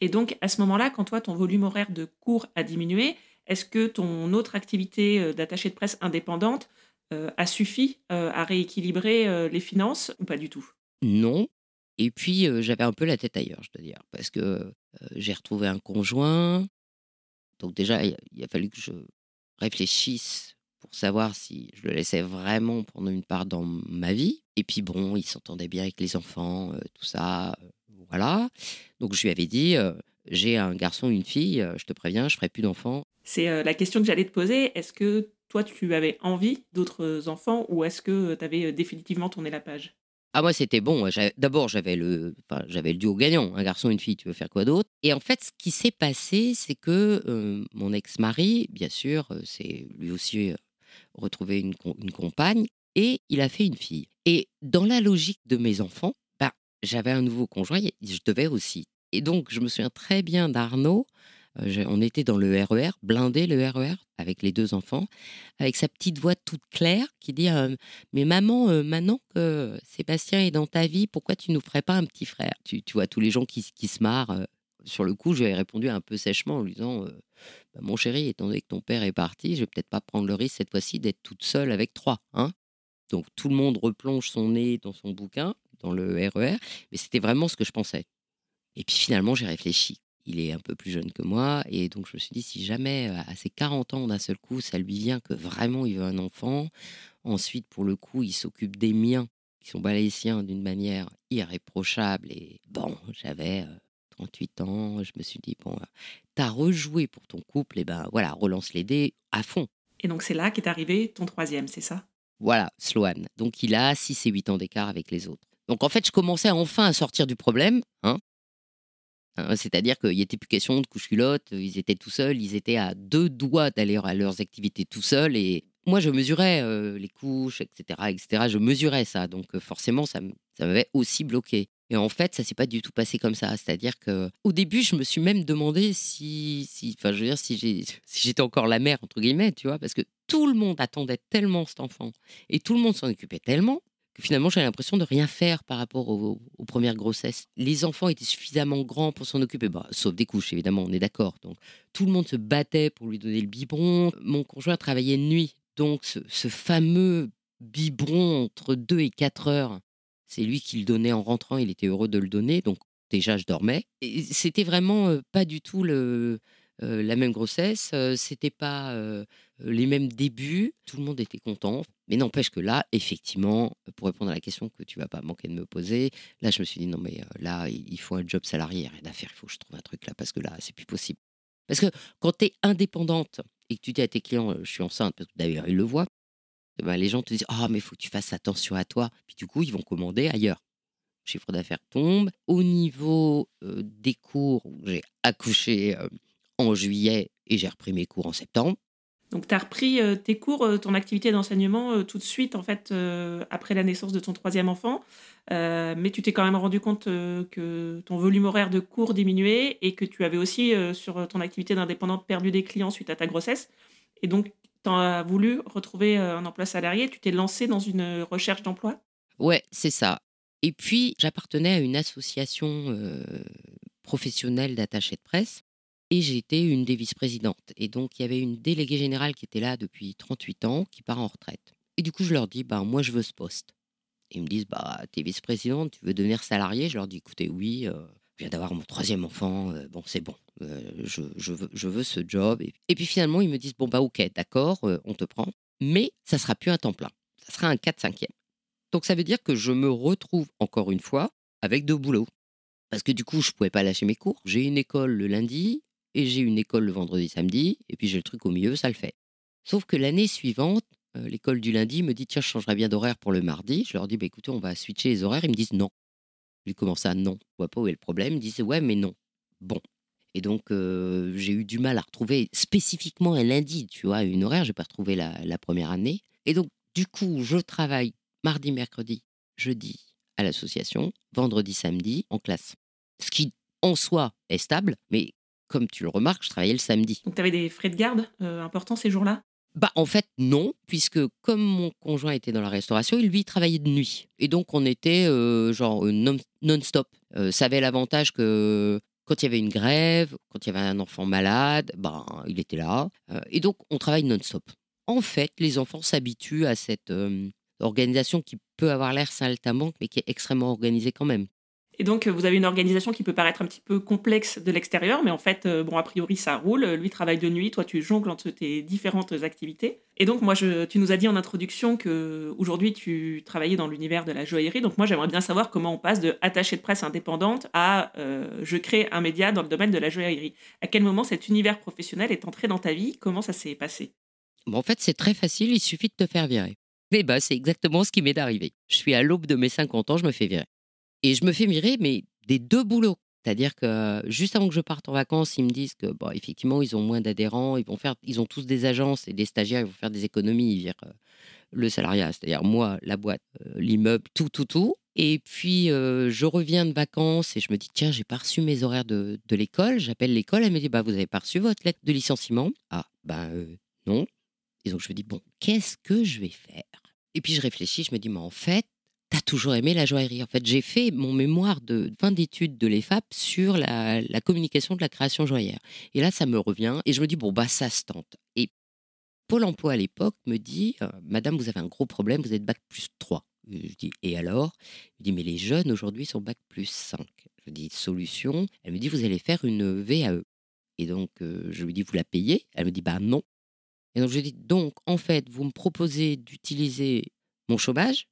S1: Et donc à ce moment-là, quand toi, ton volume horaire de cours a diminué, est-ce que ton autre activité d'attaché de presse indépendante a suffi à rééquilibrer les finances ou pas du tout?
S2: Non, et puis, j'avais un peu la tête ailleurs, je dois dire, parce que j'ai retrouvé un conjoint. Donc déjà, il, a fallu que je réfléchisse pour savoir si je le laissais vraiment prendre une part dans ma vie. Et puis bon, il s'entendait bien avec les enfants, tout ça, voilà. Donc je lui avais dit, j'ai un garçon, une fille, je te préviens, je ferai plus d'enfants.
S1: C'est la question que j'allais te poser. Est-ce que toi, tu avais envie d'autres enfants ou est-ce que tu avais définitivement tourné la page?
S2: Ah moi c'était bon. D'abord j'avais le, j'avais le duo gagnant, un garçon, une fille. Tu veux faire quoi d'autre? Et en fait, ce qui s'est passé, c'est que mon ex-mari, bien sûr, c'est lui aussi retrouvé une, une, compagne et il a fait une fille. Et dans la logique de mes enfants, bah, j'avais un nouveau conjoint, je devais aussi. Et donc je me souviens très bien d'Arnaud on était dans le RER, e blindé le RER, avec les deux enfants, avec sa petite voix toute claire qui dit Mais maman, maintenant que Sébastien est dans ta vie, pourquoi tu nous ferais pas un petit frère? Tu, vois, tous les gens qui, se marrent. sur le coup, j'avais répondu un peu sèchement en lui disant bah, Mon chéri, étant donné que ton père est parti, je vais peut-être pas prendre le risque cette fois-ci d'être toute seule avec trois. Hein Donc tout le monde replonge son nez dans son bouquin, dans le RER, e mais c'était vraiment ce que je pensais. Et puis finalement, j'ai réfléchi. Il est un peu plus jeune que moi, et donc je me suis dit si jamais à ses 40 ans d'un seul coup, ça lui vient que vraiment il veut un enfant, ensuite pour le coup, il s'occupe des miens qui sont balésiens d'une manière irréprochable. Et bon, j'avais 38 ans, je me suis dit, bon, t'as rejoué pour ton couple, et ben voilà, relance les dés à fond.
S1: Et donc c'est là qu'est arrivé ton troisième, c'est ça?
S2: Voilà, Sloan. Donc il a 6 et 8 ans d'écart avec les autres. Donc en fait, je commençais enfin à sortir du problème. Hein C'est-à-dire qu'il n'était plus question de couche-culotte, ils étaient tout seuls, ils étaient à deux doigts d'aller à leurs activités tout seuls. Et moi, je mesurais les couches, etc., etc. Je mesurais ça. Donc forcément, ça m'avait aussi bloqué. Et en fait, ça s'est pas du tout passé comme ça. C'est-à-dire que au début, je me suis même demandé si, si enfin, je veux dire, si j'étais encore la mère entre guillemets, tu vois, parce que tout le monde attendait tellement cet enfant et tout le monde s'en occupait tellement que finalement, j'avais l'impression de rien faire par rapport aux, premières grossesses. Les enfants étaient suffisamment grands pour s'en occuper, bah, sauf des couches, évidemment, on est d'accord. Donc, tout le monde se battait pour lui donner le biberon. Mon conjoint travaillait de nuit, donc ce, fameux biberon entre 2 et 4 heures c'est lui qui le donnait en rentrant, il était heureux de le donner. Donc déjà, je dormais. C'était vraiment pas du tout le, la même grossesse, c'était pas les mêmes débuts, tout le monde était content. Mais n'empêche que là, effectivement, pour répondre à la question que tu vas pas manquer de me poser, là, je me suis dit non, mais là, il faut un job salarié, rien à il faut que je trouve un truc là, parce que là, c'est plus possible. Parce que quand tu es indépendante et que tu dis à tes clients, je suis enceinte, parce que d'ailleurs, ils le voient, bah, les gens te disent Ah, mais il faut que tu fasses attention à toi. Puis du coup, ils vont commander ailleurs. Le chiffre d'affaires tombe. Au niveau des cours, j'ai accouché en juillet et j'ai repris mes cours en septembre.
S1: Donc, tu as repris tes cours, ton activité d'enseignement tout de suite, en fait, après la naissance de ton troisième enfant. mais tu t'es quand même rendu compte que ton volume horaire de cours diminuait et que tu avais aussi, sur ton activité d'indépendante, perdu des clients suite à ta grossesse. Et donc, tu as voulu retrouver euh, un emploi salarié, tu t'es lancé dans une recherche d'emploi?
S2: Ouais, c'est ça. Et puis, j'appartenais à une association euh, professionnelle d'attachés de presse et j'étais une des vice-présidentes. Et donc, il y avait une déléguée générale qui était là depuis 38 ans, qui part en retraite. Et du coup, je leur dis, bah, moi, je veux ce poste. ils me disent, bah, es vice-présidente, tu veux devenir salarié Je leur dis, écoutez, oui, euh, je viens d'avoir mon troisième enfant, bon, c'est bon. Euh, je, veux, ce job. Et, puis finalement, ils me disent, bon, bah ok, d'accord, euh, on te prend, mais ça sera plus un temps plein, ça sera un 4-5e. Donc ça veut dire que je me retrouve encore une fois avec deux boulots. Parce que du coup, je ne pouvais pas lâcher mes cours. J'ai une école le lundi et j'ai une école le vendredi, samedi, et puis j'ai le truc au milieu, ça le fait. Sauf que l'année suivante, euh, l'école du lundi me dit, tiens, je changerai bien d'horaire pour le mardi. Je leur dis, bah, écoutez, on va switcher les horaires. Ils me disent non. Je dis, comment ça, non Je vois pas où est le problème. Ils disent, ouais, mais non. Bon, et donc, j'ai eu du mal à retrouver spécifiquement un lundi, tu vois, une horaire. Je n'ai pas retrouvé la, première année. Et donc, du coup, je travaille mardi, mercredi, jeudi à l'association, vendredi, samedi en classe. Ce qui, en soi, est stable, mais comme tu le remarques, je travaillais le samedi.
S1: Donc, tu avais des frais de garde importants ces jours-là?
S2: Bah, en fait, non, puisque comme mon conjoint était dans la restauration, il lui travaillait de nuit. Et donc, on était genre non-stop. ça avait l'avantage que quand il y avait une grève, quand il y avait un enfant malade, ben, il était là. Euh, et donc, on travaille non-stop. En fait, les enfants s'habituent à cette euh, organisation qui peut avoir l'air saltamante, mais qui est extrêmement organisée quand même.
S1: Et donc, vous avez une organisation qui peut paraître un petit peu complexe de l'extérieur, mais en fait, euh, bon, a priori, ça roule. Lui travaille de nuit, toi, tu jongles entre tes différentes activités. Et donc, moi, je, tu nous as dit en introduction que aujourd'hui, tu travaillais dans l'univers de la joaillerie. Donc, moi, j'aimerais bien savoir comment on passe de attaché de presse indépendante à euh, je crée un média dans le domaine de la joaillerie. À quel moment cet univers professionnel est entré dans ta vie? Comment ça s'est passé?
S2: Bon, En fait, c'est très facile. Il suffit de te faire virer. Mais bah, c'est exactement ce qui m'est arrivé. Je suis à l'aube de mes 50 ans, je me fais virer. Et je me fais virer, mais des deux boulots. C'est-à-dire que juste avant que je parte en vacances, ils me disent que, bon, effectivement, ils ont moins d'adhérents, ils vont faire, ils ont tous des agences et des stagiaires, ils vont faire des économies, ils virent euh, le salariat, c'est-à-dire moi, la boîte, euh, l'immeuble, tout, tout, tout. Et puis, euh, je reviens de vacances et je me dis, tiens, j'ai pas reçu mes horaires de, de l'école. J'appelle l'école, elle me dit, bah, vous avez pas reçu votre lettre de licenciement Ah, ben non. Et donc, je me dis, bon, qu'est-ce que je vais faire? Et puis, je réfléchis, je me dis, mais en fait, toujours aimé la joaillerie. En fait, j'ai fait mon mémoire de fin d'études de l'EFAP sur la, communication de la création joyeuse. Et là, ça me revient et je me dis, bon, bah, ça se tente. Et Pôle emploi à l'époque me dit, euh, Madame, vous avez un gros problème, vous êtes bac plus 3. Je dis, et alors? Il me dit, mais les jeunes aujourd'hui sont bac plus 5. Je dis, solution. Elle me dit, vous allez faire une VAE. Et donc, euh, je lui dis, vous la payez? Elle me dit, bah non. Et donc, je lui dis, donc, en fait, vous me proposez d'utiliser mon chômage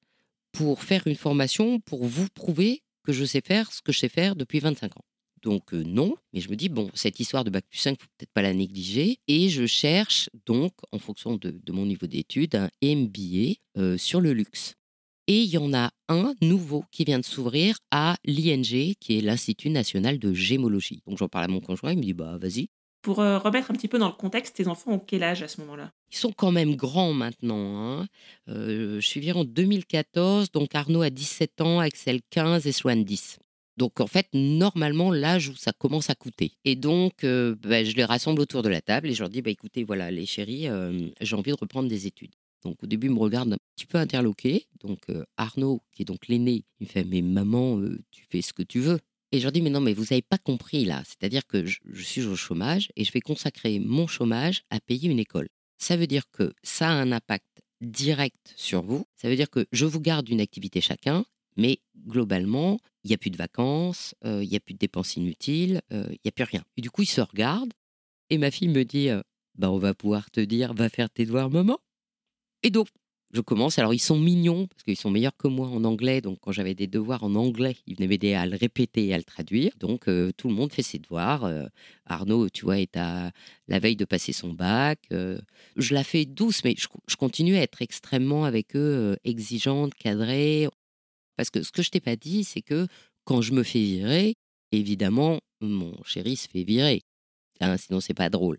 S2: pour faire une formation pour vous prouver que je sais faire ce que je sais faire depuis 25 ans. Donc euh, non, mais je me dis, bon, cette histoire de Bac plus 5, faut peut-être pas la négliger. Et je cherche donc, en fonction de, mon niveau d'études, un MBA euh, sur le luxe. Et il y en a un nouveau qui vient de s'ouvrir à l'ING, qui est l'Institut national de gémologie. Donc j'en parle à mon conjoint, il me dit, bah vas-y.
S1: Pour euh, remettre un petit peu dans le contexte, tes enfants ont quel âge à ce moment-là?
S2: Ils sont quand même grands maintenant. Hein. je suis viré en 2014, donc Arnaud a 17 ans, Axel 15 et Swan 10. Donc en fait, normalement, l'âge où ça commence à coûter. Et donc, euh, bah, je les rassemble autour de la table et je leur dis, bah, écoutez, voilà, les chéris, euh, j'ai envie de reprendre des études. Donc au début, ils me regardent un petit peu interloqué. Donc euh, Arnaud, qui est donc l'aîné, il me fait, mais maman, tu fais ce que tu veux. Et je leur dis, mais non, mais vous n'avez pas compris là. C'est-à-dire que je, suis au chômage et je vais consacrer mon chômage à payer une école. Ça veut dire que ça a un impact direct sur vous. Ça veut dire que je vous garde une activité chacun mais globalement, il n'y a plus de vacances, euh, il n'y a plus de dépenses inutiles, euh, il n'y a plus rien. Et du coup, ils se regardent et ma fille me dit euh, bah, On va pouvoir te dire, va faire tes devoirs, maman. Et donc, je commence. Alors, ils sont mignons parce qu'ils sont meilleurs que moi en anglais. Donc, quand j'avais des devoirs en anglais, ils venaient m'aider à le répéter et à le traduire. Donc, tout le monde fait ses devoirs. Arnaud, tu vois, est à la veille de passer son bac. je la fais douce, mais je, je, continue à être extrêmement avec eux, exigeante, cadrée. Parce que ce que je t'ai pas dit, c'est que quand je me fais virer, évidemment, mon chéri se fait virer. Hein, sinon, c'est pas drôle.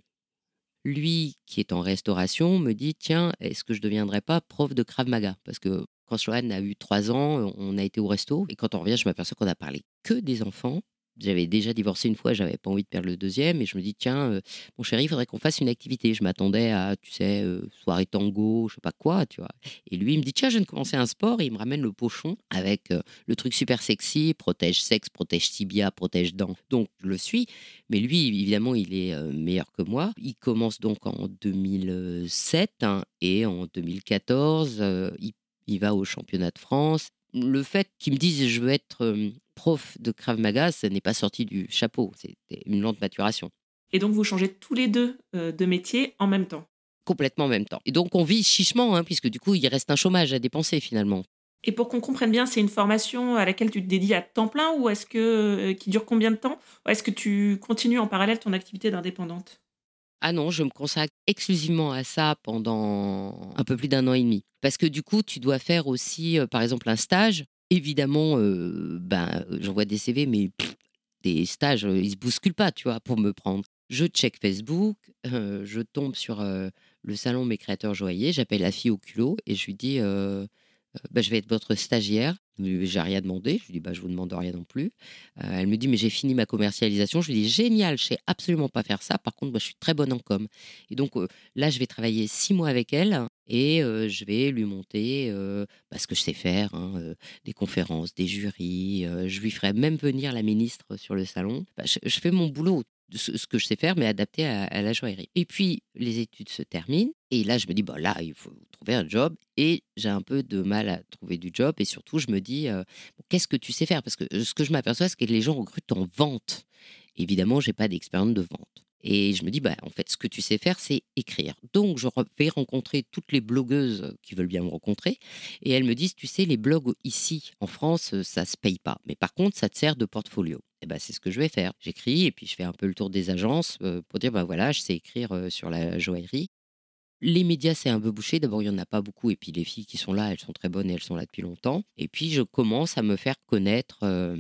S2: Lui, qui est en restauration, me dit Tiens, est-ce que je ne deviendrais pas prof de Krav Maga? Parce que quand Johan a eu trois ans, on a été au resto, et quand on revient, je m'aperçois qu'on a parlé que des enfants j'avais déjà divorcé une fois, j'avais pas envie de perdre le deuxième, et je me dis tiens, euh, mon chéri, il faudrait qu'on fasse une activité. Je m'attendais à, tu sais, euh, soirée tango, je sais pas quoi, tu vois. Et lui, il me dit tiens, je viens de commencer un sport, et il me ramène le pochon avec euh, le truc super sexy, protège sexe, protège tibia, protège dents. Donc je le suis, mais lui, évidemment, il est meilleur que moi. Il commence donc en 2007 hein, et en 2014, il, il va au championnat de France le fait qu'il me dise je veux être prof de Krav Maga, ça n'est pas sorti du chapeau, c'était une lente maturation.
S1: Et donc vous changez tous les deux de métier en même temps
S2: Complètement en même temps. Et donc on vit chichement, hein, puisque du coup il reste un chômage à dépenser finalement.
S1: Et pour qu'on comprenne bien, c'est une formation à laquelle tu te dédies à temps plein ou est-ce que qui dure combien de temps Ou est-ce que tu continues en parallèle ton activité d'indépendante?
S2: Ah non, je me consacre exclusivement à ça pendant un peu plus d'un an et demi. Parce que du coup, tu dois faire aussi, euh, par exemple, un stage. Évidemment, euh, ben, j'envoie des CV, mais des stages, euh, ils se bousculent pas, tu vois, pour me prendre. Je check Facebook, je tombe sur le salon Mes créateurs joyeux, j'appelle la fille au culot et je lui dis bah, je vais être votre stagiaire. J'ai rien demandé. Je lui dis, bah, je vous demande rien non plus. Euh, elle me dit, mais j'ai fini ma commercialisation. Je lui dis, génial, je sais absolument pas faire ça. Par contre, moi, je suis très bonne en com. Et donc euh, là, je vais travailler six mois avec elle et euh, je vais lui monter bah, ce que je sais faire, hein, des conférences, des jurys. je lui ferai même venir la ministre sur le salon. Bah, je, fais mon boulot ce, que je sais faire, mais adapté à, la joaillerie. Et puis, les études se terminent. Et là, je me dis, bah, là, il faut trouver un job. Et j'ai un peu de mal à trouver du job. Et surtout, je me dis, euh, qu'est-ce que tu sais faire? Parce que ce que je m'aperçois, c'est que les gens recrutent en vente. Évidemment, j'ai pas d'expérience de vente. Et je me dis, bah, en fait, ce que tu sais faire, c'est écrire. Donc, je vais rencontrer toutes les blogueuses qui veulent bien me rencontrer. Et elles me disent, tu sais, les blogs ici, en France, ça se paye pas. Mais par contre, ça te sert de portfolio. Et ben, c'est ce que je vais faire. J'écris et puis je fais un peu le tour des agences euh, pour dire, ben voilà, je sais écrire euh, sur la joaillerie. Les médias, c'est un peu bouché. D'abord, il n'y en a pas beaucoup. Et puis, les filles qui sont là, elles sont très bonnes et elles sont là depuis longtemps. Et puis, je commence à me faire connaître euh,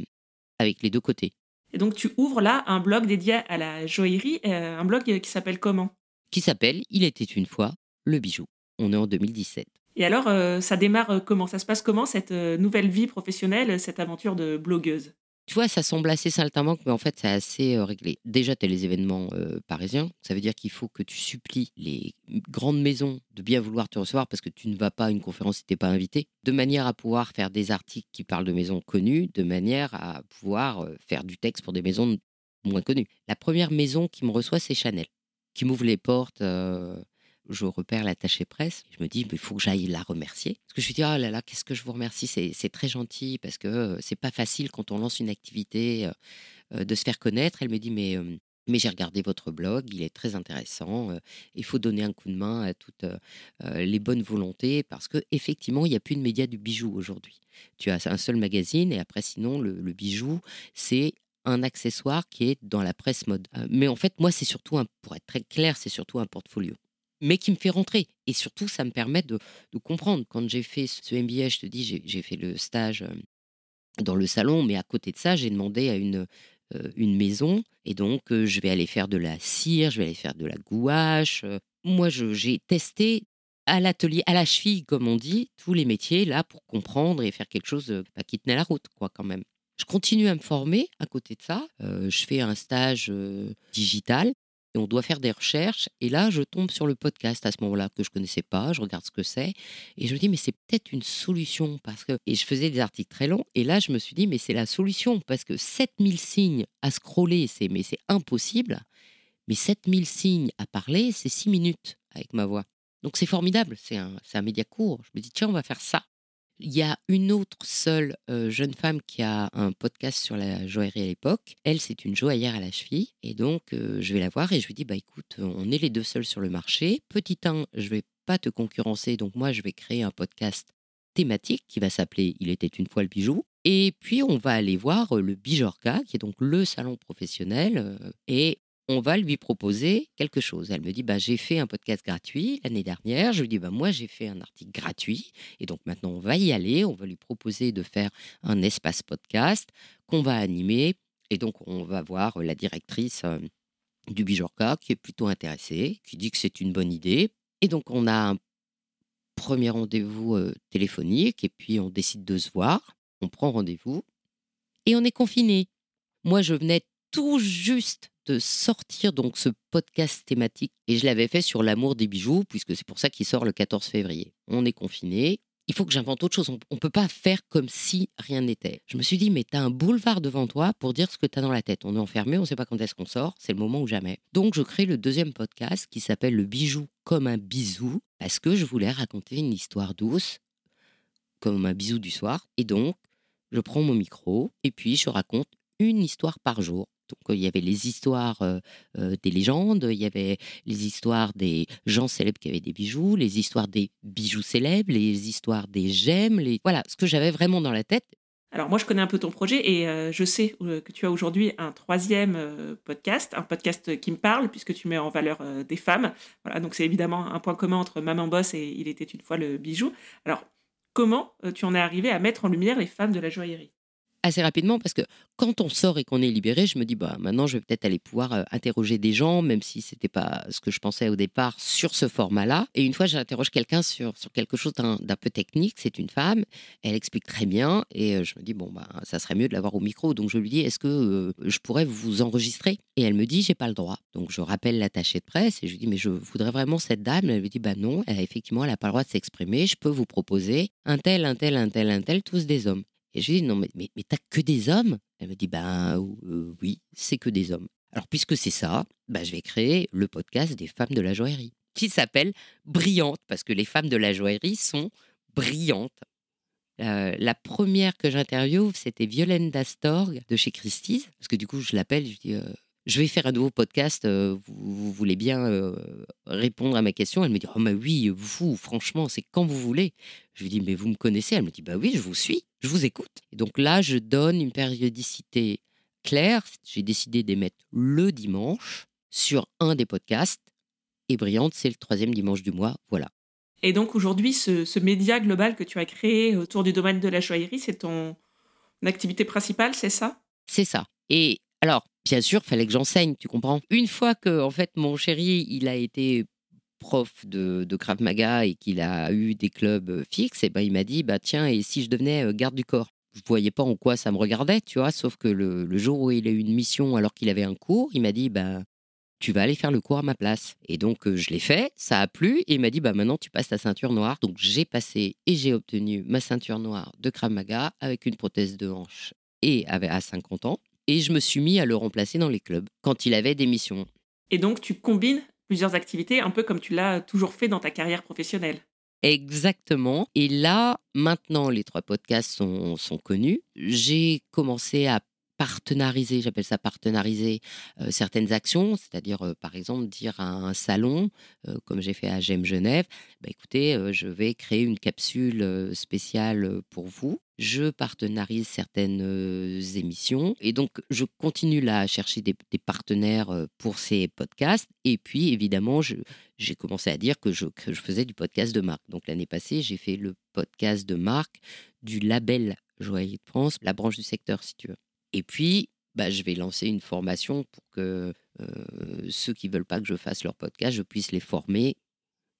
S2: avec les deux côtés.
S1: Et donc, tu ouvres là un blog dédié à la joaillerie, euh, un blog qui s'appelle comment?
S2: Qui s'appelle Il était une fois le bijou. On est en 2017.
S1: Et alors, euh, ça démarre euh, comment? Ça se passe comment cette nouvelle vie professionnelle, cette aventure de blogueuse?
S2: Tu vois, ça semble assez Saint-Manque, mais en fait, c'est assez euh, réglé. Déjà, tu as les événements euh, parisiens. Ça veut dire qu'il faut que tu supplies les grandes maisons de bien vouloir te recevoir parce que tu ne vas pas à une conférence si tu n'es pas invité, de manière à pouvoir faire des articles qui parlent de maisons connues, de manière à pouvoir euh, faire du texte pour des maisons moins connues. La première maison qui me reçoit, c'est Chanel, qui m'ouvre les portes je repère l'attaché presse. Je me dis, il faut que j'aille la remercier. Parce que je me dis, oh là là, qu'est-ce que je vous remercie, c'est très gentil, parce que euh, c'est pas facile quand on lance une activité euh, euh, de se faire connaître. Elle me dit, mais, mais j'ai regardé votre blog, il est très intéressant. il faut donner un coup de main à toutes les bonnes volontés, parce que effectivement, il n'y a plus de médias du bijou aujourd'hui. Tu as un seul magazine, et après, sinon, le, le bijou, c'est un accessoire qui est dans la presse mode. Mais en fait, moi, c'est surtout, un, pour être très clair, c'est surtout un portfolio mais qui me fait rentrer. Et surtout, ça me permet de, comprendre. Quand j'ai fait ce MBA, je te dis, j'ai fait le stage dans le salon, mais à côté de ça, j'ai demandé à une, une maison. Et donc, je vais aller faire de la cire, je vais aller faire de la gouache. Moi, j'ai testé à l'atelier, à la cheville, comme on dit, tous les métiers là pour comprendre et faire quelque chose bah, qui tenait la route, quoi, quand même. Je continue à me former à côté de ça. je fais un stage digital on doit faire des recherches. Et là, je tombe sur le podcast à ce moment-là que je connaissais pas. Je regarde ce que c'est et je me dis mais c'est peut-être une solution parce que et je faisais des articles très longs et là je me suis dit mais c'est la solution parce que 7000 signes à scroller c'est mais c'est impossible. Mais 7000 signes à parler, c'est 6 minutes avec ma voix. Donc c'est formidable, c'est un, un média court. Je me dis tiens, on va faire ça. Il y a une autre seule jeune femme qui a un podcast sur la joaillerie à l'époque. Elle, c'est une joaillère à la cheville. Et donc, je vais la voir et je lui dis, bah écoute, on est les deux seuls sur le marché. Petit 1, je vais pas te concurrencer. Donc moi, je vais créer un podcast thématique qui va s'appeler Il était une fois le bijou. Et puis, on va aller voir le Bijorka, qui est donc le salon professionnel. Et on va lui proposer quelque chose. Elle me dit, bah, j'ai fait un podcast gratuit l'année dernière. Je lui dis, bah, moi, j'ai fait un article gratuit. Et donc maintenant, on va y aller. On va lui proposer de faire un espace podcast qu'on va animer. Et donc, on va voir la directrice euh, du Bijorka qui est plutôt intéressée, qui dit que c'est une bonne idée. Et donc, on a un premier rendez-vous euh, téléphonique et puis on décide de se voir. On prend rendez-vous et on est confiné. Moi, je venais tout juste de sortir donc ce podcast thématique et je l'avais fait sur l'amour des bijoux puisque c'est pour ça qu'il sort le 14 février. On est confiné. Il faut que j'invente autre chose. On peut pas faire comme si rien n'était. Je me suis dit, mais tu as un boulevard devant toi pour dire ce que tu as dans la tête. On est enfermé, on ne sait pas quand est-ce qu'on sort. C'est le moment ou jamais. Donc, je crée le deuxième podcast qui s'appelle Le bijou comme un bisou parce que je voulais raconter une histoire douce comme un bisou du soir. Et donc, je prends mon micro et puis je raconte une histoire par jour. Donc, il y avait les histoires des légendes, il y avait les histoires des gens célèbres qui avaient des bijoux, les histoires des bijoux célèbres, les histoires des gemmes, les... voilà, ce que j'avais vraiment dans la tête.
S1: Alors moi, je connais un peu ton projet et je sais que tu as aujourd'hui un troisième podcast, un podcast qui me parle puisque tu mets en valeur des femmes. Voilà, donc c'est évidemment un point commun entre Maman Boss et Il était une fois le bijou. Alors, comment tu en es arrivé à mettre en lumière les femmes de la joaillerie?
S2: Assez rapidement parce que quand on sort et qu'on est libéré, je me dis bah maintenant je vais peut-être aller pouvoir euh, interroger des gens, même si c'était pas ce que je pensais au départ sur ce format-là. Et une fois, j'interroge quelqu'un sur sur quelque chose d'un peu technique. C'est une femme, elle explique très bien et euh, je me dis bon bah ça serait mieux de l'avoir au micro. Donc je lui dis est-ce que euh, je pourrais vous enregistrer? Et elle me dit j'ai pas le droit. Donc je rappelle l'attaché de presse et je lui dis mais je voudrais vraiment cette dame. Elle me dit bah non, effectivement elle a pas le droit de s'exprimer. Je peux vous proposer un tel, un tel, un tel, un tel, tous des hommes. Et je lui dis, non, mais, mais, t'as que des hommes? Elle me dit, ben oui, c'est que des hommes. Alors, puisque c'est ça, ben, je vais créer le podcast des femmes de la joaillerie, qui s'appelle Brillante, parce que les femmes de la joaillerie sont brillantes. la première que j'interviewe, c'était Violaine Dastorg de chez Christie's, parce que du coup, je l'appelle, je dis, je vais faire un nouveau podcast, vous, vous, voulez bien répondre à ma question? Elle me dit, oh mais oui, vous, franchement, c'est quand vous voulez. Je lui dis, mais vous me connaissez? Elle me dit, bah oui, je vous suis je vous écoute. Et donc là, je donne une périodicité claire. J'ai décidé d'émettre le dimanche sur un des podcasts. Et Brillante, c'est le troisième dimanche du mois. Voilà.
S1: Et donc aujourd'hui, ce, média global que tu as créé autour du domaine de la joaillerie, c'est ton activité principale, c'est ça?
S2: C'est ça. Et alors, bien sûr, il fallait que j'enseigne, tu comprends Une fois que, en fait, mon chéri, il a été prof de, Krav Maga et qu'il a eu des clubs fixes, et ben il m'a dit bah tiens et si je devenais garde du corps? Je voyais pas en quoi ça me regardait, tu vois. Sauf que le, jour où il a eu une mission alors qu'il avait un cours, il m'a dit bah tu vas aller faire le cours à ma place. Et donc je l'ai fait, ça a plu et il m'a dit bah maintenant tu passes ta ceinture noire. Donc j'ai passé et j'ai obtenu ma ceinture noire de Krav Maga avec une prothèse de hanche et à 50 ans. Et je me suis mis à le remplacer dans les clubs quand il avait des missions.
S1: Et donc tu combines plusieurs activités, un peu comme tu l'as toujours fait dans ta carrière professionnelle.
S2: Exactement. Et là, maintenant, les trois podcasts sont, sont connus. J'ai commencé à partenariser, j'appelle ça partenariser euh, certaines actions, c'est-à-dire euh, par exemple dire à un salon, euh, comme j'ai fait à GEM Genève, bah, écoutez, je vais créer une capsule spéciale pour vous. Je partenarise certaines émissions et donc je continue là à chercher des, partenaires pour ces podcasts. Et puis évidemment, j'ai commencé à dire que je, faisais du podcast de marque. Donc l'année passée, j'ai fait le podcast de marque du label Joaillier de France, la branche du secteur si tu veux. Et puis, bah, je vais lancer une formation pour que ceux qui veulent pas que je fasse leur podcast, je puisse les former.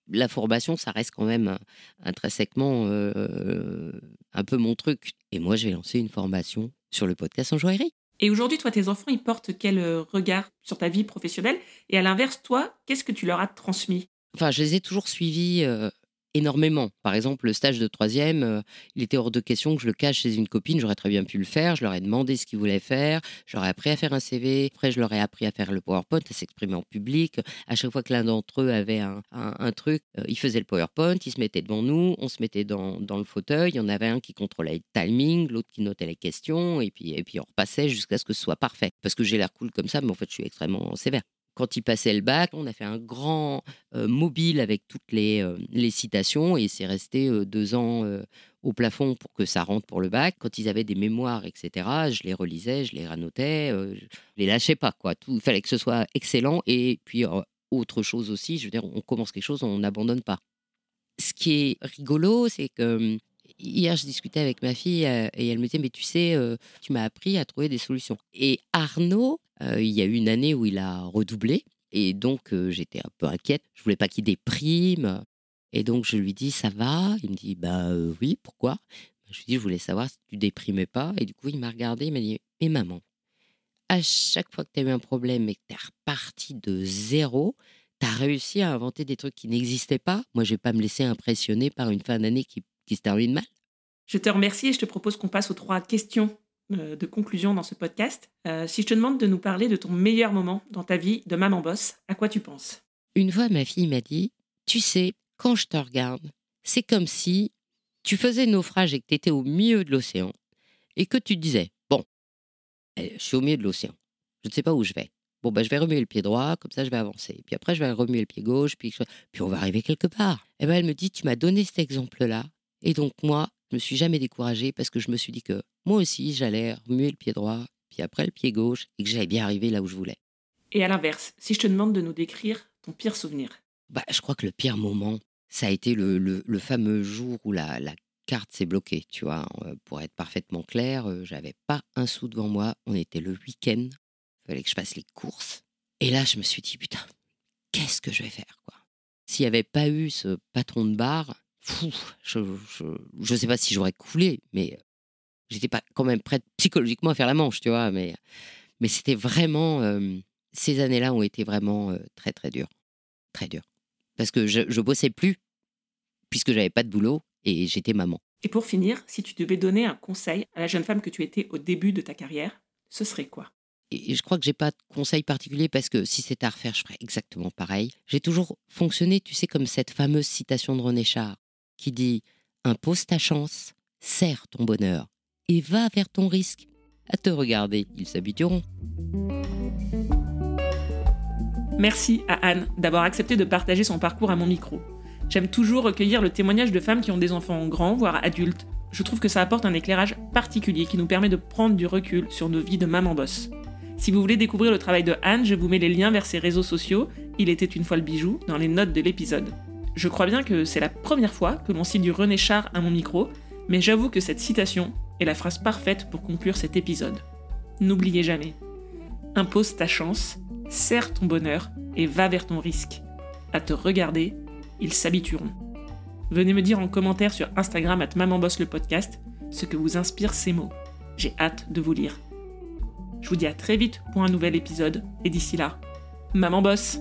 S2: La formation, ça reste quand même intrinsèquement un peu mon truc. Et moi, je vais lancer une formation sur le podcast en joaillerie.
S1: Et aujourd'hui, toi, tes enfants, ils portent quel regard sur ta vie professionnelle? Et à l'inverse, toi, qu'est-ce que tu leur as transmis?
S2: Enfin, je les ai toujours suivis énormément. Par exemple, le stage de troisième, euh, il était hors de question que je le cache chez une copine. J'aurais très bien pu le faire. Je leur ai demandé ce qu'ils voulaient faire. J'aurais appris à faire un CV. Après, je leur ai appris à faire le PowerPoint, à s'exprimer en public. À chaque fois que l'un d'entre eux avait un, truc, euh, il faisait le PowerPoint, il se mettait devant nous, on se mettait dans, le fauteuil. Il y en avait un qui contrôlait le timing, l'autre qui notait les questions, et puis, et puis on repassait jusqu'à ce que ce soit parfait. Parce que j'ai l'air cool comme ça, mais en fait, je suis extrêmement sévère quand il passait le bac, on a fait un grand mobile avec toutes les, les citations et c'est resté deux ans au plafond pour que ça rentre pour le bac. Quand ils avaient des mémoires, etc., je les relisais, je les ranotais, je les lâchais pas. Quoi. Il fallait que ce soit excellent. Et puis, autre chose aussi, je veux dire, on commence quelque chose, on n'abandonne pas. Ce qui est rigolo, c'est que hier, je discutais avec ma fille et elle me disait, mais tu sais, tu m'as appris à trouver des solutions. Et Arnaud, il y a eu une année où il a redoublé. Et donc, j'étais un peu inquiète. Je voulais pas qu'il déprime. Et donc, je lui dis, ça va? Il me dit, bah oui, pourquoi? Je lui dis, je voulais savoir si tu déprimais pas. Et du coup, il m'a regardé, il m'a dit, mais maman, à chaque fois que tu as eu un problème et que tu es reparti de zéro, tu as réussi à inventer des trucs qui n'existaient pas? Moi, je vais pas me laisser impressionner par une fin d'année qui, qui se termine mal.
S1: Je te remercie et je te propose qu'on passe aux trois questions euh, de conclusion dans ce podcast. Euh, si je te demande de nous parler de ton meilleur moment dans ta vie de maman boss, à quoi tu penses?
S2: Une fois, ma fille m'a dit Tu sais, quand je te regarde, c'est comme si tu faisais naufrage et que tu étais au milieu de l'océan et que tu disais Bon, je suis au milieu de l'océan, je ne sais pas où je vais. Bon, ben, je vais remuer le pied droit, comme ça je vais avancer. Puis après, je vais remuer le pied gauche, puis, puis on va arriver quelque part. Et ben, elle me dit Tu m'as donné cet exemple-là. Et donc, moi, je me suis jamais découragée parce que je me suis dit que moi aussi, j'allais remuer le pied droit, puis après le pied gauche, et que j'allais bien arriver là où je voulais.
S1: Et à l'inverse, si je te demande de nous décrire ton pire souvenir?
S2: Bah, Je crois que le pire moment, ça a été le, le, fameux jour où la, la carte s'est bloquée. Tu vois, euh, pour être parfaitement clair, euh, j'avais pas un sou devant moi. On était le week-end. Il fallait que je fasse les courses. Et là, je me suis dit, putain, qu'est-ce que je vais faire quoi? S'il n'y avait pas eu ce patron de bar, je ne sais pas si j'aurais coulé, mais j'étais pas quand même prête psychologiquement à faire la manche, tu vois. Mais, mais c'était vraiment. ces années-là ont été vraiment très, très dures. Très dures. Parce que je, je bossais plus, puisque j'avais pas de boulot et j'étais maman.
S1: Et pour finir, si tu devais donner un conseil à la jeune femme que tu étais au début de ta carrière, ce serait quoi?
S2: Et je crois que j'ai pas de conseil particulier parce que si c'était à refaire, je ferais exactement pareil. J'ai toujours fonctionné, tu sais, comme cette fameuse citation de René Char qui dit Impose ta chance, serre ton bonheur et va vers ton risque. À te regarder, ils s'habitueront.
S1: Merci à Anne d'avoir accepté de partager son parcours à mon micro. J'aime toujours recueillir le témoignage de femmes qui ont des enfants grands, voire adultes. Je trouve que ça apporte un éclairage particulier qui nous permet de prendre du recul sur nos vies de maman boss. Si vous voulez découvrir le travail de Anne, je vous mets les liens vers ses réseaux sociaux, Il était une fois le bijou, dans les notes de l'épisode. Je crois bien que c'est la première fois que l'on cite du René Char à mon micro, mais j'avoue que cette citation est la phrase parfaite pour conclure cet épisode. N'oubliez jamais. Impose ta chance, serre ton bonheur et va vers ton risque. À te regarder, ils s'habitueront. Venez me dire en commentaire sur Instagram at Maman le podcast ce que vous inspirent ces mots. J'ai hâte de vous lire. Je vous dis à très vite pour un nouvel épisode, et d'ici là, maman bosse